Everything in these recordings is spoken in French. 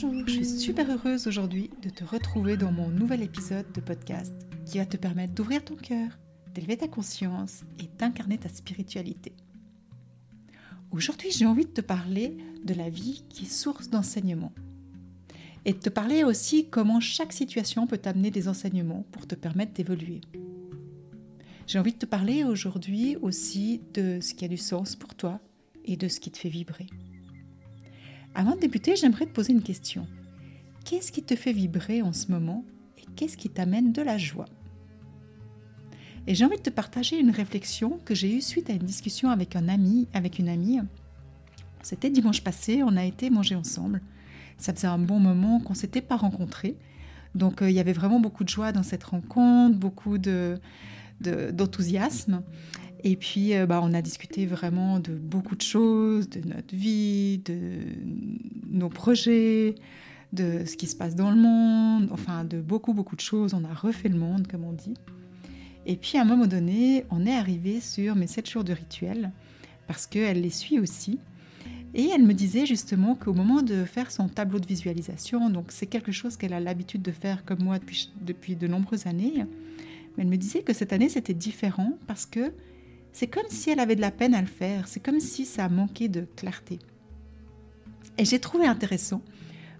Bonjour, je suis super heureuse aujourd'hui de te retrouver dans mon nouvel épisode de podcast qui va te permettre d'ouvrir ton cœur, d'élever ta conscience et d'incarner ta spiritualité. Aujourd'hui, j'ai envie de te parler de la vie qui est source d'enseignement et de te parler aussi comment chaque situation peut t'amener des enseignements pour te permettre d'évoluer. J'ai envie de te parler aujourd'hui aussi de ce qui a du sens pour toi et de ce qui te fait vibrer. Avant de débuter, j'aimerais te poser une question. Qu'est-ce qui te fait vibrer en ce moment et qu'est-ce qui t'amène de la joie? Et j'ai envie de te partager une réflexion que j'ai eue suite à une discussion avec un ami, avec une amie. C'était dimanche passé, on a été manger ensemble. Ça faisait un bon moment qu'on ne s'était pas rencontrés. Donc euh, il y avait vraiment beaucoup de joie dans cette rencontre, beaucoup de, d'enthousiasme. Et puis, euh, bah, on a discuté vraiment de beaucoup de choses, de notre vie, de nos projets, de ce qui se passe dans le monde, enfin de beaucoup, beaucoup de choses. On a refait le monde, comme on dit. Et puis, à un moment donné, on est arrivé sur mes 7 jours de rituel, parce qu'elle les suit aussi. Et elle me disait justement qu'au moment de faire son tableau de visualisation, donc c'est quelque chose qu'elle a l'habitude de faire comme moi depuis, depuis de nombreuses années, mais elle me disait que cette année c'était différent parce que c'est comme si elle avait de la peine à le faire, c'est comme si ça manquait de clarté. Et j'ai trouvé intéressant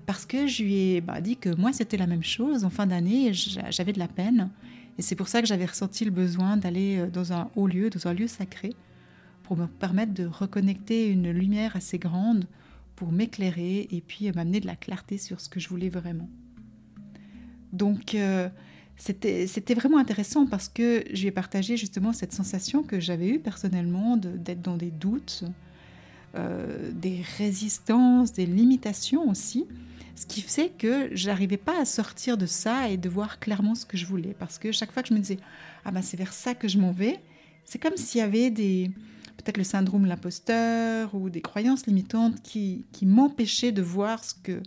parce que je lui ai bah, dit que moi c'était la même chose. En fin d'année, j'avais de la peine. Et c'est pour ça que j'avais ressenti le besoin d'aller euh, dans un haut lieu, dans un lieu sacré, pour me permettre de reconnecter une lumière assez grande pour m'éclairer et puis m'amener de la clarté sur ce que je voulais vraiment. Donc, euh, c'était vraiment intéressant parce que je lui ai partagé justement cette sensation que j'avais eue personnellement d'être dans des doutes, euh, des résistances, des limitations aussi, ce qui fait que j'arrivais pas à sortir de ça et de voir clairement ce que je voulais. Parce que chaque fois que je me disais, ah ben c'est vers ça que je m'en vais, c'est comme s'il y avait des peut-être le syndrome de l'imposteur ou des croyances limitantes qui, qui m'empêchaient de voir ce que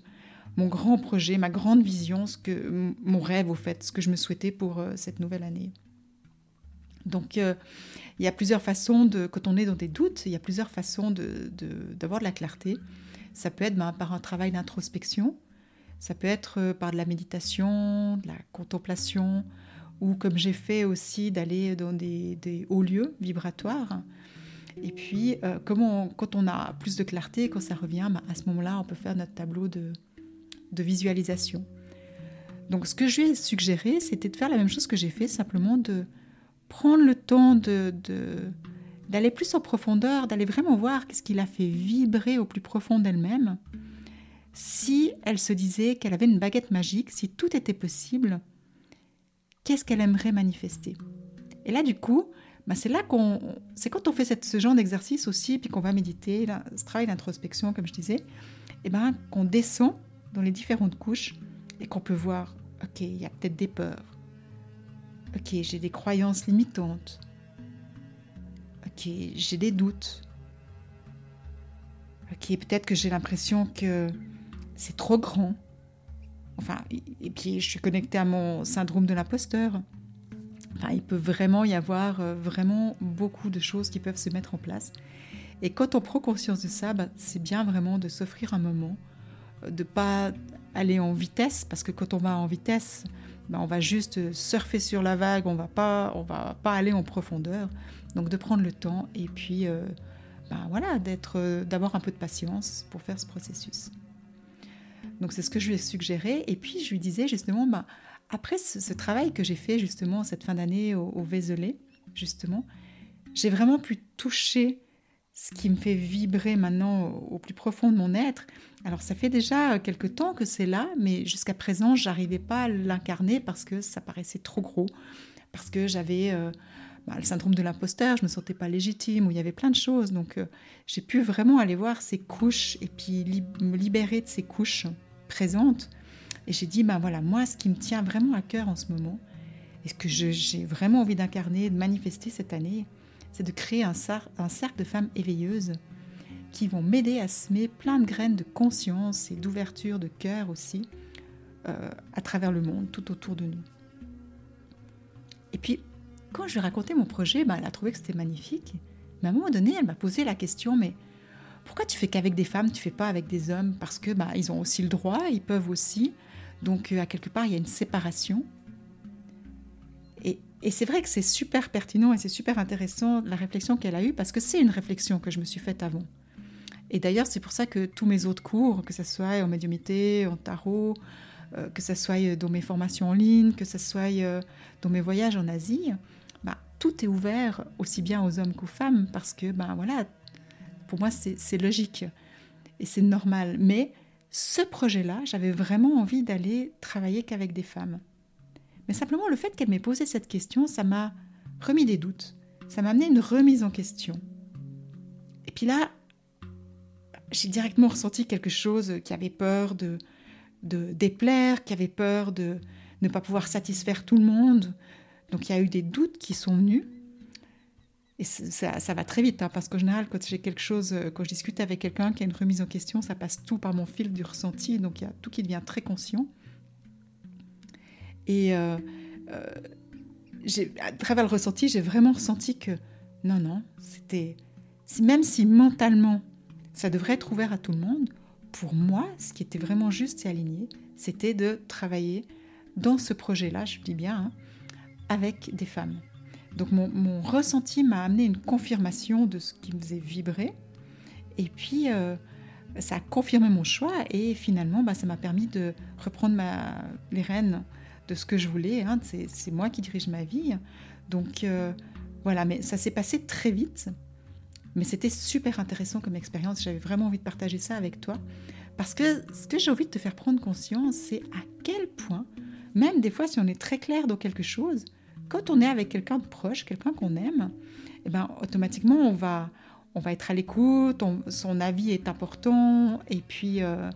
mon grand projet, ma grande vision, ce que, mon rêve au fait, ce que je me souhaitais pour euh, cette nouvelle année. Donc euh, il y a plusieurs façons de, quand on est dans des doutes, il y a plusieurs façons d'avoir de, de, la clarté. Ça peut être ben, par un travail d'introspection, ça peut être euh, par de la méditation, de la contemplation, ou comme j'ai fait aussi d'aller dans des, hauts lieux vibratoires. Et puis, quand on a plus de clarté, quand ça revient, ben, à ce moment-là, on peut faire notre tableau de, de visualisation. Donc ce que je lui ai suggéré, c'était de faire la même chose que j'ai fait, simplement de prendre le temps de, d'aller plus en profondeur, d'aller vraiment voir qu'est-ce qui l'a fait vibrer au plus profond d'elle-même. Si elle se disait qu'elle avait une baguette magique, si tout était possible, qu'est-ce qu'elle aimerait manifester? Et là, du coup, bah, c'est là qu'on, c'est quand on fait ce genre d'exercice aussi, puis qu'on va méditer, là, ce travail d'introspection, comme je disais, et eh ben qu'on descend dans les différentes couches et qu'on peut voir, ok, il y a peut-être des peurs, ok, j'ai des croyances limitantes, ok, j'ai des doutes, ok, peut-être que j'ai l'impression que c'est trop grand, enfin, et puis je suis connectée à mon syndrome de l'imposteur. Enfin, il peut vraiment y avoir euh, vraiment beaucoup de choses qui peuvent se mettre en place. Et quand on prend conscience de ça, bah, c'est bien vraiment de s'offrir un moment de pas aller en vitesse parce que quand on va en vitesse, ben on va juste surfer sur la vague, on va pas, on va pas aller en profondeur. Donc de prendre le temps et puis euh, ben voilà, d'être, euh, d'avoir un peu de patience pour faire ce processus. Donc c'est ce que je lui ai suggéré et puis je lui disais justement, ben, après ce, travail que j'ai fait justement cette fin d'année au, au Vézelay, justement, j'ai vraiment pu toucher ce qui me fait vibrer maintenant au plus profond de mon être. Alors ça fait déjà quelque temps que c'est là, mais jusqu'à présent, j'arrivais pas à l'incarner parce que ça paraissait trop gros, parce que j'avais euh, bah, le syndrome de l'imposteur, je me sentais pas légitime, où il y avait plein de choses. Donc euh, j'ai pu vraiment aller voir ces couches et puis me libérer de ces couches présentes. Et j'ai dit, ben voilà, moi, ce qui me tient vraiment à cœur en ce moment, et ce que j'ai vraiment envie d'incarner, de manifester cette année, c'est de créer un, cercle de femmes éveilleuses qui vont m'aider à semer plein de graines de conscience et d'ouverture de cœur aussi euh, à travers le monde, tout autour de nous. Et puis, quand je lui ai raconté mon projet, bah, elle a trouvé que c'était magnifique. Mais à un moment donné, elle m'a posé la question, mais pourquoi tu fais qu'avec des femmes, tu fais pas avec des hommes? Parce que bah, ils ont aussi le droit, ils peuvent aussi. Donc, euh, à quelque part, il y a une séparation. Et, c'est vrai que c'est super pertinent et c'est super intéressant la réflexion qu'elle a eue, parce que c'est une réflexion que je me suis faite avant. Et d'ailleurs, c'est pour ça que tous mes autres cours, que ce soit en médiumité, en tarot, euh, que ce soit dans mes formations en ligne, que ce soit euh, dans mes voyages en Asie, bah, tout est ouvert aussi bien aux hommes qu'aux femmes parce que, ben voilà, pour moi, c'est logique et c'est normal. Mais ce projet-là, j'avais vraiment envie d'aller travailler qu'avec des femmes. Mais simplement, le fait qu'elle m'ait posé cette question, ça m'a remis des doutes. Ça m'a amené une remise en question. Et puis là, j'ai directement ressenti quelque chose qui avait peur de, de déplaire, qui avait peur de ne pas pouvoir satisfaire tout le monde. Donc il y a eu des doutes qui sont venus. Et ça, ça va très vite, hein, parce qu'en général, quand j'ai quelque chose, euh, quand je discute avec quelqu'un qui a une remise en question, ça passe tout par mon fil du ressenti, donc il y a tout qui devient très conscient. Et euh, euh, à travers le ressenti, j'ai vraiment ressenti que non, non, c'était même si mentalement ça devrait être ouvert à tout le monde. Pour moi, ce qui était vraiment juste et aligné, c'était de travailler dans ce projet-là, je dis bien, hein, avec des femmes. Donc mon, ressenti m'a amené une confirmation de ce qui me faisait vibrer. Et puis, euh, ça a confirmé mon choix et finalement, bah, ça m'a permis de reprendre les rênes de ce que je voulais. Hein. C'est moi qui dirige ma vie. Donc euh, voilà, mais ça s'est passé très vite. Mais c'était super intéressant comme expérience. J'avais vraiment envie de partager ça avec toi. Parce que ce que j'ai envie de te faire prendre conscience, c'est à quel point, même des fois si on est très clair dans quelque chose, quand on est avec quelqu'un de proche, quelqu'un qu'on aime, eh ben, automatiquement on va, on va être à l'écoute, son avis est important, et puis euh,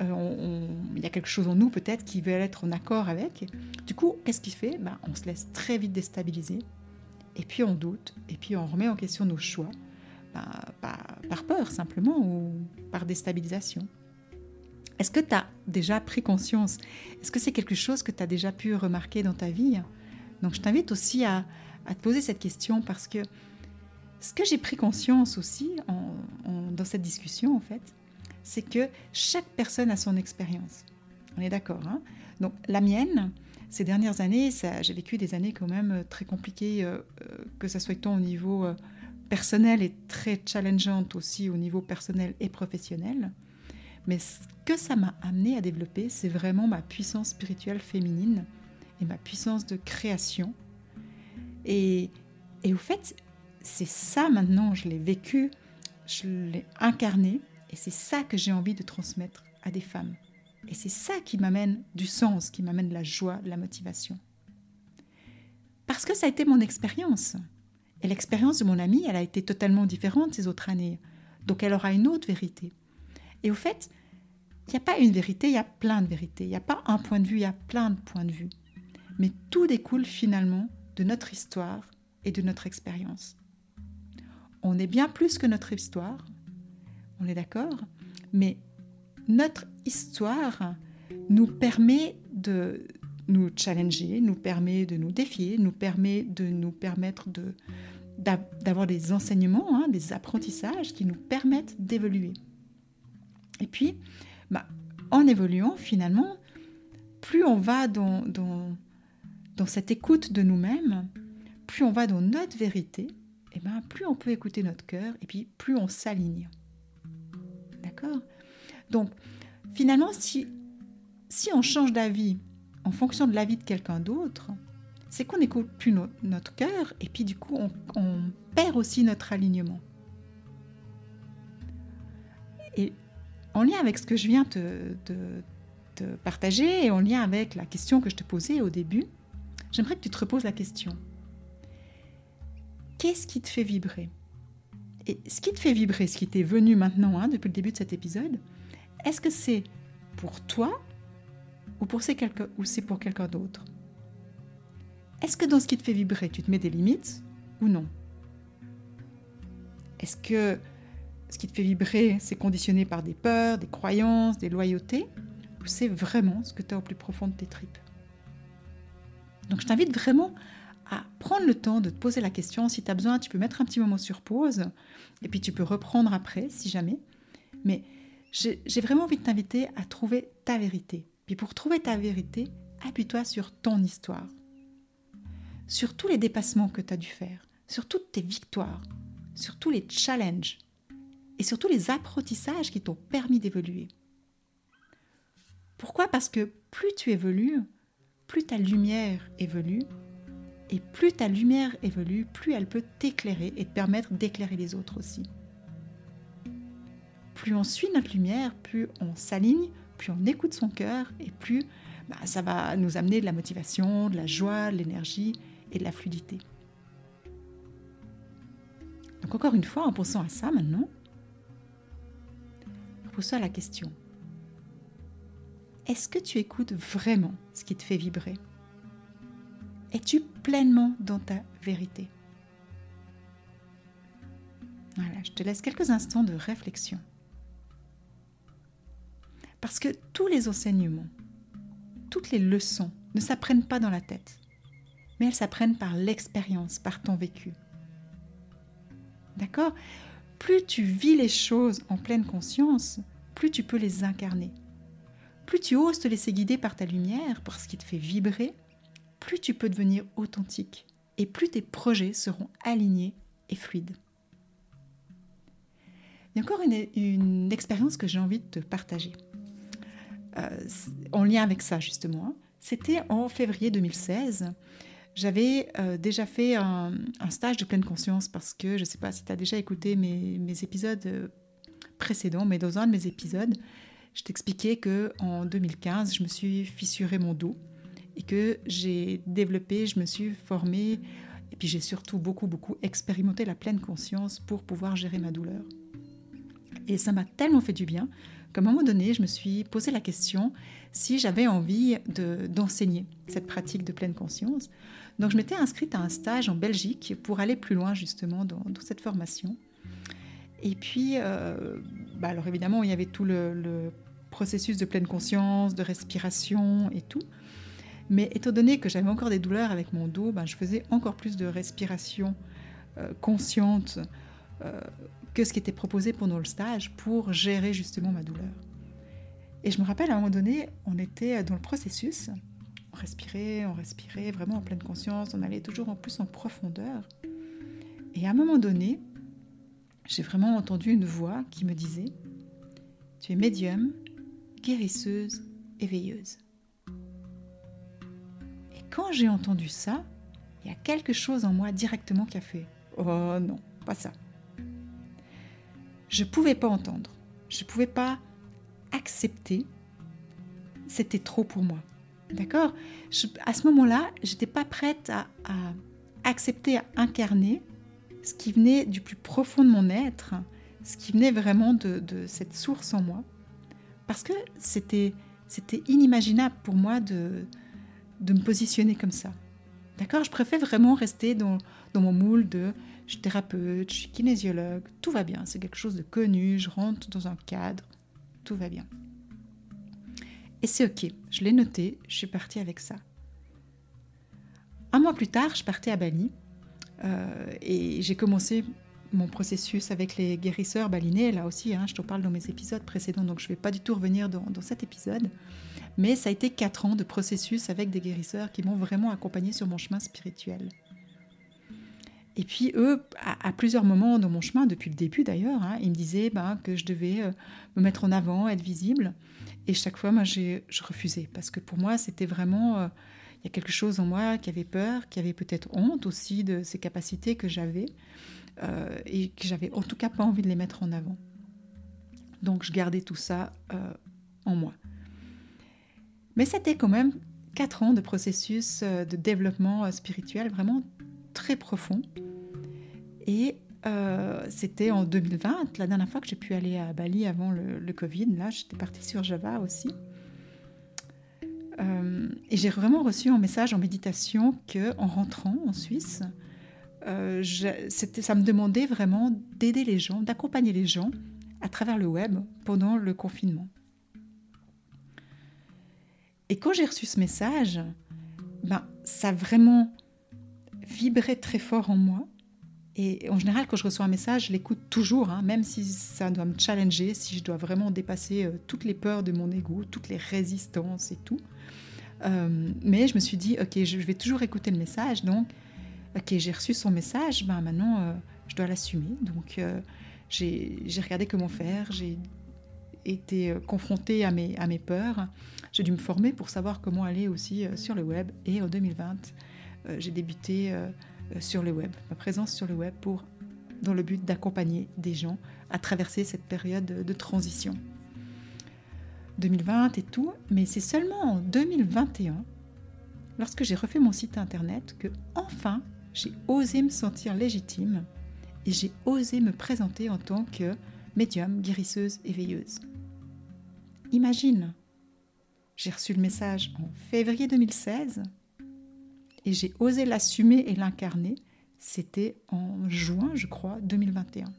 euh, il y a quelque chose en nous peut-être qui veut être en accord avec. Du coup, qu'est-ce qu'il fait? Ben, On se laisse très vite déstabiliser, et puis on doute, et puis on remet en question nos choix. Par peur simplement ou par déstabilisation. Est-ce que tu as déjà pris conscience? Est-ce que c'est quelque chose que tu as déjà pu remarquer dans ta vie? Donc je t'invite aussi à, te poser cette question parce que ce que j'ai pris conscience aussi dans cette discussion en fait, c'est que chaque personne a son expérience. On est d'accord. Hein? Donc la mienne, ces dernières années, j'ai vécu des années quand même très compliquées, euh, euh, que ce soit tant au niveau euh, personnelle est très challengeante aussi au niveau personnel et professionnel. Mais ce que ça m'a amené à développer, c'est vraiment ma puissance spirituelle féminine et ma puissance de création. Et, et au fait, c'est ça maintenant, je l'ai vécu, je l'ai incarné, et c'est ça que j'ai envie de transmettre à des femmes. Et c'est ça qui m'amène du sens, qui m'amène de la joie, de la motivation. Parce que ça a été mon expérience. Et l'expérience de mon amie, elle a été totalement différente ces autres années. Donc elle aura une autre vérité. Et au fait, il n'y a pas une vérité, il y a plein de vérités. Il n'y a pas un point de vue, il y a plein de points de vue. Mais tout découle finalement de notre histoire et de notre expérience. On est bien plus que notre histoire, on est d'accord, mais notre histoire nous permet de nous challenger, nous permet de nous défier, nous permet de nous permettre de, d'avoir des enseignements, hein, des apprentissages qui nous permettent d'évoluer. Et puis, bah, en évoluant, finalement, plus on va dans, cette écoute de nous-mêmes, plus on va dans notre vérité, et ben, plus on peut écouter notre cœur, et puis plus on s'aligne. Donc, finalement, si, si on change d'avis en fonction de l'avis de quelqu'un d'autre, c'est qu'on n'écoute plus notre cœur et puis du coup on, perd aussi notre alignement. Et en lien avec ce que je viens de, te partager et en lien avec la question que je te posais au début, j'aimerais que tu te reposes la question. Qu'est-ce qui te fait vibrer? Et ce qui te fait vibrer, ce qui t'est venu maintenant hein, depuis le début de cet épisode, est-ce que c'est pour toi ou, pour c'est, ou c'est pour quelqu'un d'autre? Est-ce que dans ce qui te fait vibrer, tu te mets des limites ou non? Est-ce que ce qui te fait vibrer, c'est conditionné par des peurs, des croyances, des loyautés Ou c'est vraiment ce que tu as au plus profond de tes tripes? Donc je t'invite vraiment à prendre le temps de te poser la question. Si tu as besoin, tu peux mettre un petit moment sur pause et puis tu peux reprendre après si jamais. Mais j'ai vraiment envie de t'inviter à trouver ta vérité. Puis pour trouver ta vérité, appuie-toi sur ton histoire, sur tous les dépassements que tu as dû faire, sur toutes tes victoires, sur tous les challenges et sur tous les apprentissages qui t'ont permis d'évoluer. Pourquoi? Parce que plus tu évolues, plus ta lumière évolue, et plus ta lumière évolue, plus elle peut t'éclairer et te permettre d'éclairer les autres aussi plus on suit notre lumière, plus on s'aligne, plus on écoute son cœur et plus bah, ça va nous amener de la motivation, de la joie, de l'énergie et de la fluidité. Donc encore une fois, en pensant à ça maintenant, pose-toi la question. Est-ce que tu écoutes vraiment ce qui te fait vibrer? Es-tu pleinement dans ta vérité? Voilà, je te laisse quelques instants de réflexion. Parce que tous les enseignements, toutes les leçons ne s'apprennent pas dans la tête, mais elles s'apprennent par l'expérience, par ton vécu. D'accord? Plus tu vis les choses en pleine conscience, plus tu peux les incarner. Plus tu oses te laisser guider par ta lumière, par ce qui te fait vibrer, plus tu peux devenir authentique et plus tes projets seront alignés et fluides. Il y a encore une, expérience que j'ai envie de te partager. Euh, en lien avec ça justement. C'était en février 2016. J'avais euh, déjà fait un, stage de pleine conscience parce que je ne sais pas si tu as déjà écouté mes, épisodes euh, précédents, mais dans un de mes épisodes, je t'expliquais que en 2015, je me suis fissuré mon dos et que j'ai développé, je me suis formée et puis j'ai surtout beaucoup beaucoup expérimenté la pleine conscience pour pouvoir gérer ma douleur. Et ça m'a tellement fait du bien qu'à un moment donné, je me suis posé la question si j'avais envie d'enseigner cette pratique de pleine conscience. Donc je m'étais inscrite à un stage en Belgique pour aller plus loin justement dans, cette formation. Et puis, euh, bah alors évidemment, il y avait tout le, processus de pleine conscience, de respiration et tout. Mais étant donné que j'avais encore des douleurs avec mon dos, bah, je faisais encore plus de respiration euh, consciente euh, que ce qui était proposé pendant le stage pour gérer justement ma douleur. Et je me rappelle à un moment donné, on était dans le processus, on respirait, on respirait vraiment en pleine conscience, on allait toujours en plus en profondeur. Et à un moment donné, j'ai vraiment entendu une voix qui me disait Tu es médium, guérisseuse et veilleuse. Et quand j'ai entendu ça, il y a quelque chose en moi directement qui a fait Oh non, pas ça je ne pouvais pas entendre. Je ne pouvais pas accepter. C'était trop pour moi. D'accord? À ce moment-là, j'étais pas prête à, accepter, à incarner ce qui venait du plus profond de mon être, ce qui venait vraiment de, cette source en moi. Parce que c'était inimaginable pour moi de, de me positionner comme ça. D'accord? Je préfère vraiment rester dans, mon moule de je suis thérapeute, je suis kinésiologue, tout va bien, c'est quelque chose de connu, je rentre dans un cadre, tout va bien. Et c'est ok, je l'ai noté, je suis partie avec ça. Un mois plus tard, je partais à Bali euh, et j'ai commencé mon processus avec les guérisseurs balinais, là aussi, hein, je te parle dans mes épisodes précédents, donc je ne vais pas du tout revenir dans, cet épisode. Mais ça a été quatre ans de processus avec des guérisseurs qui m'ont vraiment accompagné sur mon chemin spirituel. Et puis eux, à, plusieurs moments dans mon chemin, depuis le début d'ailleurs, hein, ils me disaient ben, que je devais euh, me mettre en avant, être visible. Et chaque fois, moi, je refusais parce que pour moi, c'était vraiment euh, il y a quelque chose en moi qui avait peur, qui avait peut-être honte aussi de ces capacités que j'avais euh, et que j'avais en tout cas pas envie de les mettre en avant. Donc je gardais tout ça en moi. Mais c'était quand même quatre ans de processus de développement spirituel vraiment très profond. Et euh, c'était en 2020, la dernière fois que j'ai pu aller à Bali avant le, Covid. Là, j'étais partie sur Java aussi. Euh, et j'ai vraiment reçu un message en méditation que, en rentrant en Suisse, euh, ça me demandait vraiment d'aider les gens, d'accompagner les gens à travers le web pendant le confinement. Et quand j'ai reçu ce message, ben, ça a vraiment vibrait très fort en moi. Et en général, quand je reçois un message, je l'écoute toujours, hein, même si ça doit me challenger, si je dois vraiment dépasser euh, toutes les peurs de mon ego, toutes les résistances et tout. Euh, mais je me suis dit, ok, je vais toujours écouter le message, donc, ok, j'ai reçu son message, ben maintenant, euh, je dois l'assumer. Donc, j'ai regardé comment faire, été confrontée à mes, à mes peurs, j'ai dû me former pour savoir comment aller aussi sur le web. Et en 2020, euh, j'ai débuté euh, euh, sur le web, ma présence sur le web pour, dans le but d'accompagner des gens à traverser cette période de, transition. 2020 et tout, mais c'est seulement en 2021, lorsque j'ai refait mon site internet, que enfin j'ai osé me sentir légitime et j'ai osé me présenter en tant que médium, guérisseuse et veilleuse. Imagine, j'ai reçu le message en février 2016 et j'ai osé l'assumer et l'incarner. C'était en juin, je crois, 2021.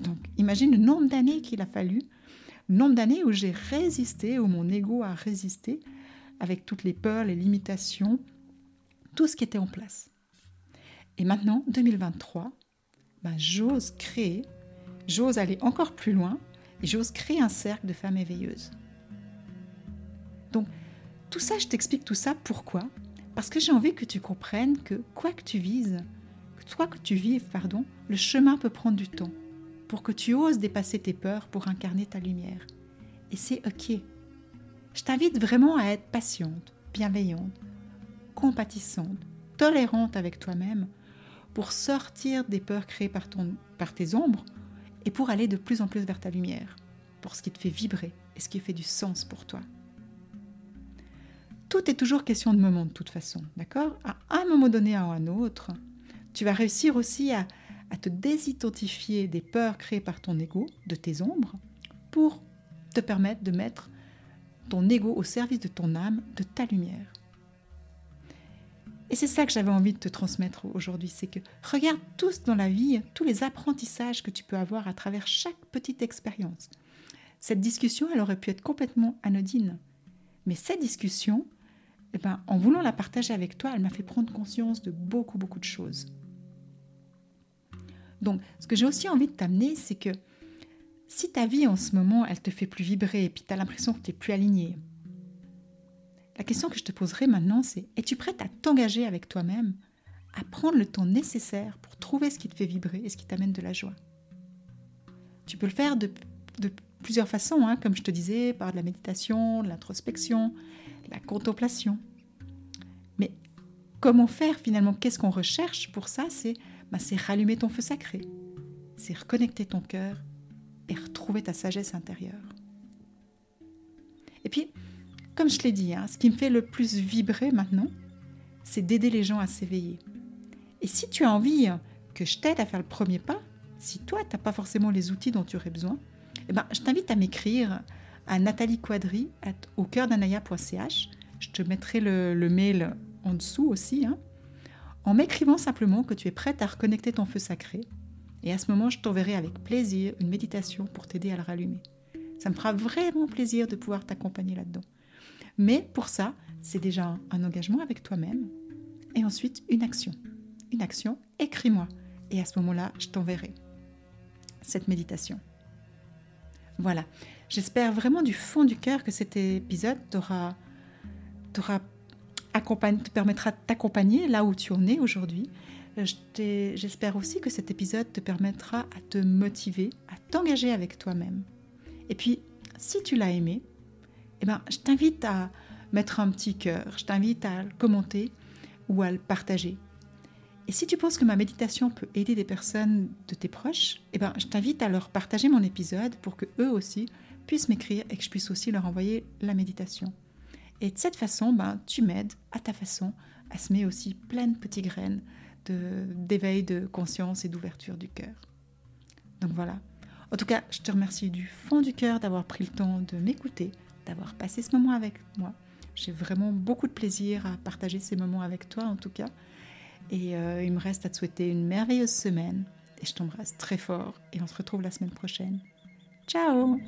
Donc, imagine le nombre d'années qu'il a fallu, le nombre d'années où j'ai résisté, où mon ego a résisté, avec toutes les peurs, les limitations, tout ce qui était en place. Et maintenant, 2023, ben, j'ose créer, j'ose aller encore plus loin, et j'ose créer un cercle de femmes éveilleuses. Donc, tout ça, je t'explique tout ça pourquoi? Parce que j'ai envie que tu comprennes que quoi que tu vises, que quoi que tu vives, pardon, le chemin peut prendre du temps pour que tu oses dépasser tes peurs pour incarner ta lumière. Et c'est OK. Je t'invite vraiment à être patiente, bienveillante, compatissante, tolérante avec toi-même pour sortir des peurs créées par, ton, par tes ombres et pour aller de plus en plus vers ta lumière, pour ce qui te fait vibrer et ce qui fait du sens pour toi tout est toujours question de moment de toute façon, d'accord? À un moment donné à un autre, tu vas réussir aussi à, te désidentifier des peurs créées par ton ego, de tes ombres, pour te permettre de mettre ton ego au service de ton âme, de ta lumière. Et c'est ça que j'avais envie de te transmettre aujourd'hui, c'est que regarde tous dans la vie, tous les apprentissages que tu peux avoir à travers chaque petite expérience. Cette discussion, elle aurait pu être complètement anodine. Mais cette discussion, eh ben, en voulant la partager avec toi, elle m'a fait prendre conscience de beaucoup, beaucoup de choses. Donc, ce que j'ai aussi envie de t'amener, c'est que si ta vie en ce moment, elle te fait plus vibrer et puis tu as l'impression que tu n'es plus aligné, la question que je te poserai maintenant, c'est es-tu prête à t'engager avec toi-même, à prendre le temps nécessaire pour trouver ce qui te fait vibrer et ce qui t'amène de la joie? Tu peux le faire de, plusieurs façons, hein, comme je te disais, par de la méditation, de l'introspection, la contemplation. Mais comment faire finalement? Qu'est-ce qu'on recherche pour ça? Bah, C'est rallumer ton feu sacré, c'est reconnecter ton cœur et retrouver ta sagesse intérieure. Et puis, comme je l'ai dit, hein, ce qui me fait le plus vibrer maintenant, c'est d'aider les gens à s'éveiller. Et si tu as envie que je t'aide à faire le premier pas, si toi, tu n'as pas forcément les outils dont tu aurais besoin, eh ben, je t'invite à m'écrire à Nathalie Quadri au cœur d'anaya.ch. Je te mettrai le, mail en dessous aussi. Hein. en m'écrivant simplement que tu es prête à reconnecter ton feu sacré. Et à ce moment, je t'enverrai avec plaisir une méditation pour t'aider à le rallumer. Ça me fera vraiment plaisir de pouvoir t'accompagner là-dedans. Mais pour ça, c'est déjà un engagement avec toi-même et ensuite une action. Une action, écris-moi. Et à ce moment-là, je t'enverrai cette méditation. Voilà. J'espère vraiment du fond du cœur que cet épisode te permettra de t'accompagner là où tu en es aujourd'hui. J'espère aussi que cet épisode te permettra à te motiver, à t'engager avec toi-même. Et puis, si tu l'as aimé, eh ben, je t'invite à mettre un petit cœur, je t'invite à le commenter ou à le partager. Et si tu penses que ma méditation peut aider des personnes de tes proches, eh ben, je t'invite à leur partager mon épisode pour que eux aussi puissent m'écrire et que je puisse aussi leur envoyer la méditation. Et de cette façon, ben, tu m'aides à ta façon à semer aussi plein de petites graines d'éveil de, de conscience et d'ouverture du cœur. Donc voilà. En tout cas, je te remercie du fond du cœur d'avoir pris le temps de m'écouter, d'avoir passé ce moment avec moi. J'ai vraiment beaucoup de plaisir à partager ces moments avec toi en tout cas. Et euh, il me reste à te souhaiter une merveilleuse semaine. Et je t'embrasse très fort et on se retrouve la semaine prochaine. Ciao